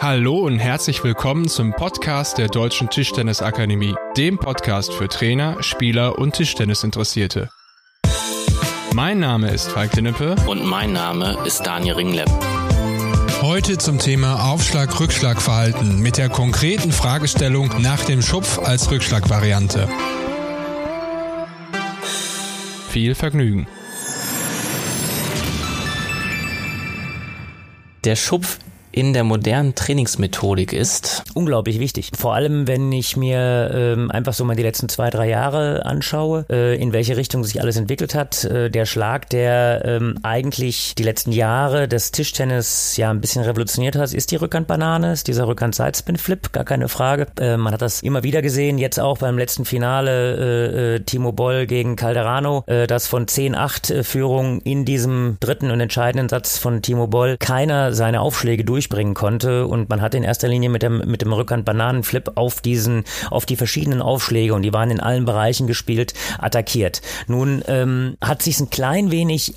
Hallo und herzlich willkommen zum Podcast der Deutschen Tischtennisakademie, dem Podcast für Trainer, Spieler und Tischtennisinteressierte. Mein Name ist Falk Dinnepe und mein Name ist Daniel Ringlepp. Heute zum Thema Aufschlag-Rückschlag-Verhalten mit der konkreten Fragestellung nach dem Schupf als Rückschlagvariante. Viel Vergnügen. Der Schupf in der modernen Trainingsmethodik ist? Unglaublich wichtig. Vor allem, wenn ich mir ähm, einfach so mal die letzten zwei, drei Jahre anschaue, äh, in welche Richtung sich alles entwickelt hat. Äh, der Schlag, der ähm, eigentlich die letzten Jahre des Tischtennis ja ein bisschen revolutioniert hat, ist die Rückhandbanane, ist dieser Rückhand-Sidespin-Flip, gar keine Frage. Äh, man hat das immer wieder gesehen, jetzt auch beim letzten Finale äh, äh Timo Boll gegen Calderano, äh, das von 10-8 Führung in diesem dritten und entscheidenden Satz von Timo Boll keiner seine Aufschläge durch durchbringen konnte und man hat in erster Linie mit dem mit dem Rückhand Bananenflip auf diesen auf die verschiedenen Aufschläge und die waren in allen Bereichen gespielt attackiert. Nun ähm, hat sich ein klein wenig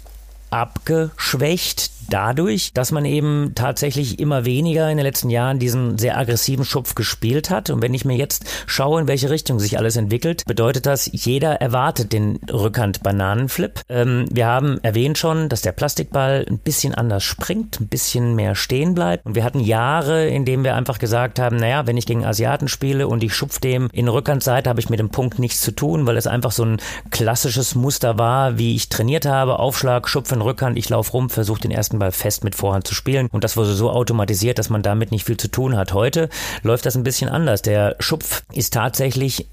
abgeschwächt dadurch, dass man eben tatsächlich immer weniger in den letzten Jahren diesen sehr aggressiven Schupf gespielt hat. Und wenn ich mir jetzt schaue, in welche Richtung sich alles entwickelt, bedeutet das, jeder erwartet den Rückhand-Bananenflip. Ähm, wir haben erwähnt schon, dass der Plastikball ein bisschen anders springt, ein bisschen mehr stehen bleibt. Und wir hatten Jahre, in denen wir einfach gesagt haben, naja, wenn ich gegen Asiaten spiele und ich schupf dem in Rückhandseite, habe ich mit dem Punkt nichts zu tun, weil es einfach so ein klassisches Muster war, wie ich trainiert habe. Aufschlag, Schupf in Rückhand, ich laufe rum, versuche den ersten Ball fest mit Vorhand zu spielen. Und das wurde so automatisiert, dass man damit nicht viel zu tun hat. Heute läuft das ein bisschen anders. Der Schupf ist tatsächlich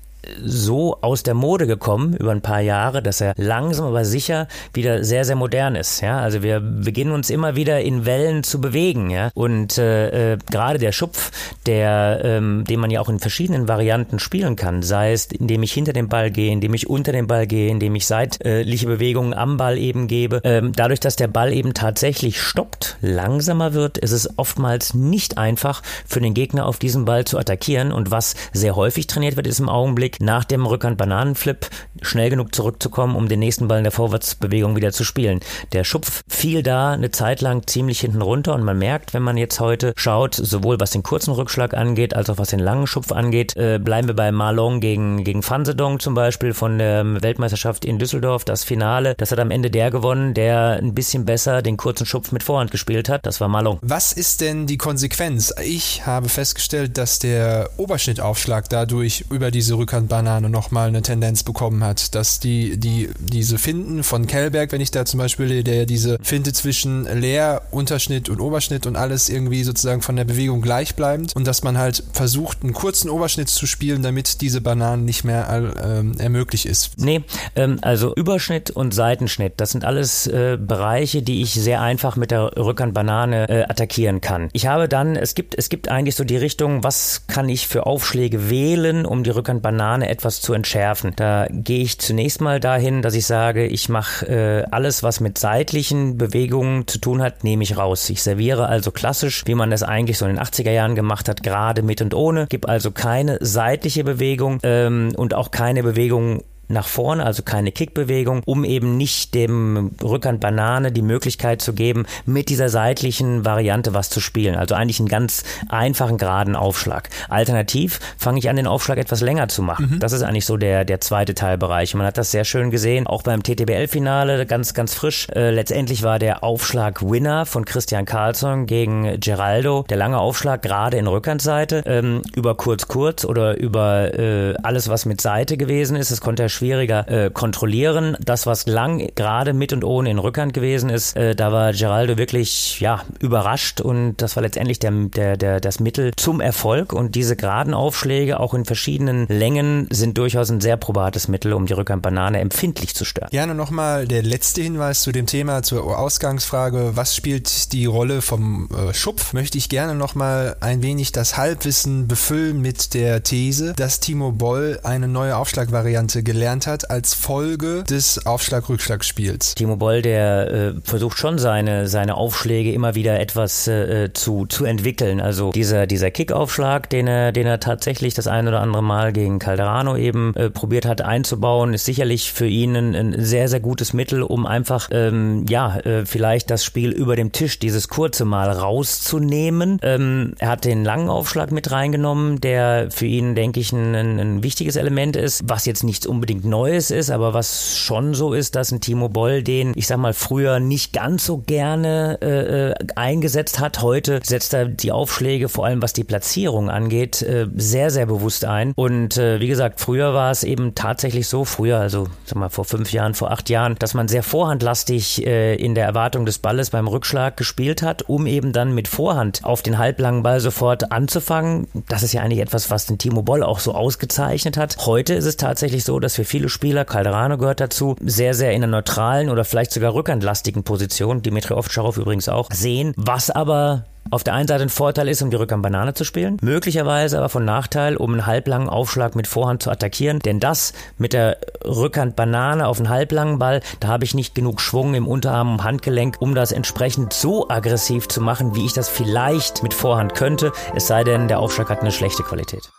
so aus der Mode gekommen über ein paar Jahre, dass er langsam aber sicher wieder sehr, sehr modern ist. Ja, also wir beginnen uns immer wieder in Wellen zu bewegen. Ja, und äh, äh, gerade der Schupf, der, ähm, den man ja auch in verschiedenen Varianten spielen kann, sei es, indem ich hinter dem Ball gehe, indem ich unter dem Ball gehe, indem ich seitliche Bewegungen am Ball eben gebe. Ähm, dadurch, dass der Ball eben tatsächlich stoppt, langsamer wird, ist es oftmals nicht einfach für den Gegner auf diesen Ball zu attackieren. Und was sehr häufig trainiert wird, ist im Augenblick nach dem Rückhand-Bananenflip schnell genug zurückzukommen, um den nächsten Ball in der Vorwärtsbewegung wieder zu spielen. Der Schupf fiel da eine Zeit lang ziemlich hinten runter und man merkt, wenn man jetzt heute schaut, sowohl was den kurzen Rückschlag angeht, als auch was den langen Schupf angeht, äh, bleiben wir bei Marlon gegen, gegen Fansedong zum Beispiel von der Weltmeisterschaft in Düsseldorf, das Finale. Das hat am Ende der gewonnen, der ein bisschen besser den kurzen Schupf mit Vorhand gespielt hat. Das war Marlon. Was ist denn die Konsequenz? Ich habe festgestellt, dass der Oberschnittaufschlag dadurch über diese Rückhand Banane nochmal eine Tendenz bekommen hat, dass die, die, diese Finden von Kellberg, wenn ich da zum Beispiel, der diese Finte zwischen Leer, Unterschnitt und Oberschnitt und alles irgendwie sozusagen von der Bewegung gleichbleibend und dass man halt versucht, einen kurzen Oberschnitt zu spielen, damit diese Bananen nicht mehr ähm, ermöglicht ist. Nee, ähm, also Überschnitt und Seitenschnitt, das sind alles äh, Bereiche, die ich sehr einfach mit der Rückhandbanane äh, attackieren kann. Ich habe dann, es gibt, es gibt eigentlich so die Richtung, was kann ich für Aufschläge wählen, um die Rückhandbanane Banane etwas zu entschärfen. Da gehe ich zunächst mal dahin, dass ich sage, ich mache äh, alles, was mit seitlichen Bewegungen zu tun hat, nehme ich raus. Ich serviere also klassisch, wie man das eigentlich so in den 80er Jahren gemacht hat, gerade mit und ohne, gebe also keine seitliche Bewegung ähm, und auch keine Bewegung nach vorne, also keine Kickbewegung, um eben nicht dem Rückhand Banane die Möglichkeit zu geben, mit dieser seitlichen Variante was zu spielen. Also eigentlich einen ganz einfachen geraden Aufschlag. Alternativ fange ich an, den Aufschlag etwas länger zu machen. Mhm. Das ist eigentlich so der, der zweite Teilbereich. Man hat das sehr schön gesehen, auch beim TTBL-Finale, ganz, ganz frisch. Äh, letztendlich war der Aufschlag Winner von Christian Carlsson gegen Geraldo. Der lange Aufschlag gerade in Rückhandseite, ähm, über kurz-kurz oder über äh, alles, was mit Seite gewesen ist. Das konnte er schwieriger äh, kontrollieren. Das, was lang gerade mit und ohne in Rückhand gewesen ist, äh, da war Geraldo wirklich ja überrascht und das war letztendlich der, der, der, das Mittel zum Erfolg. Und diese geraden Aufschläge auch in verschiedenen Längen sind durchaus ein sehr probates Mittel, um die Rückhandbanane empfindlich zu stören. Gerne nochmal der letzte Hinweis zu dem Thema, zur Ausgangsfrage, was spielt die Rolle vom äh, Schupf? Möchte ich gerne nochmal ein wenig das Halbwissen befüllen mit der These, dass Timo Boll eine neue Aufschlagvariante gelernt gelernt hat als Folge des Aufschlag-Rückschlag-Spiels. Timo Boll, der äh, versucht schon seine, seine Aufschläge immer wieder etwas äh, zu, zu entwickeln. Also dieser, dieser Kickaufschlag, den er, den er tatsächlich das ein oder andere Mal gegen Calderano eben äh, probiert hat einzubauen, ist sicherlich für ihn ein, ein sehr, sehr gutes Mittel, um einfach, ähm, ja, äh, vielleicht das Spiel über dem Tisch, dieses kurze Mal rauszunehmen. Ähm, er hat den langen Aufschlag mit reingenommen, der für ihn, denke ich, ein, ein wichtiges Element ist, was jetzt nichts unbedingt Neues ist, aber was schon so ist, dass ein Timo Boll den, ich sag mal, früher nicht ganz so gerne äh, äh eingesetzt hat. Heute setzt er die Aufschläge, vor allem was die Platzierung angeht, äh, sehr, sehr bewusst ein. Und äh, wie gesagt, früher war es eben tatsächlich so, früher, also sag mal vor fünf Jahren, vor acht Jahren, dass man sehr vorhandlastig äh, in der Erwartung des Balles beim Rückschlag gespielt hat, um eben dann mit Vorhand auf den halblangen Ball sofort anzufangen. Das ist ja eigentlich etwas, was den Timo Boll auch so ausgezeichnet hat. Heute ist es tatsächlich so, dass wir viele Spieler, Calderano gehört dazu, sehr, sehr in einer neutralen oder vielleicht sogar rückhandlastigen Position, Dimitri Ovtcharov übrigens auch, sehen, was aber auf der einen Seite ein Vorteil ist, um die Rückhand Banane zu spielen, möglicherweise aber von Nachteil, um einen halblangen Aufschlag mit Vorhand zu attackieren, denn das mit der Rückhand Banane auf einen halblangen Ball, da habe ich nicht genug Schwung im Unterarm und Handgelenk, um das entsprechend so aggressiv zu machen, wie ich das vielleicht mit Vorhand könnte, es sei denn, der Aufschlag hat eine schlechte Qualität.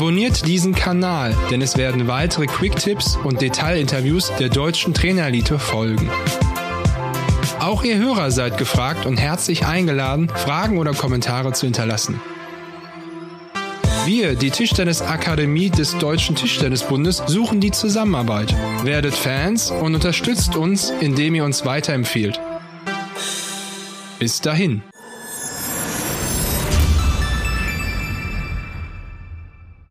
Abonniert diesen Kanal, denn es werden weitere Quick-Tipps und Detailinterviews der deutschen Trainerelite folgen. Auch ihr Hörer seid gefragt und herzlich eingeladen, Fragen oder Kommentare zu hinterlassen. Wir, die Tischtennisakademie des Deutschen Tischtennisbundes, suchen die Zusammenarbeit. Werdet Fans und unterstützt uns, indem ihr uns weiterempfehlt. Bis dahin.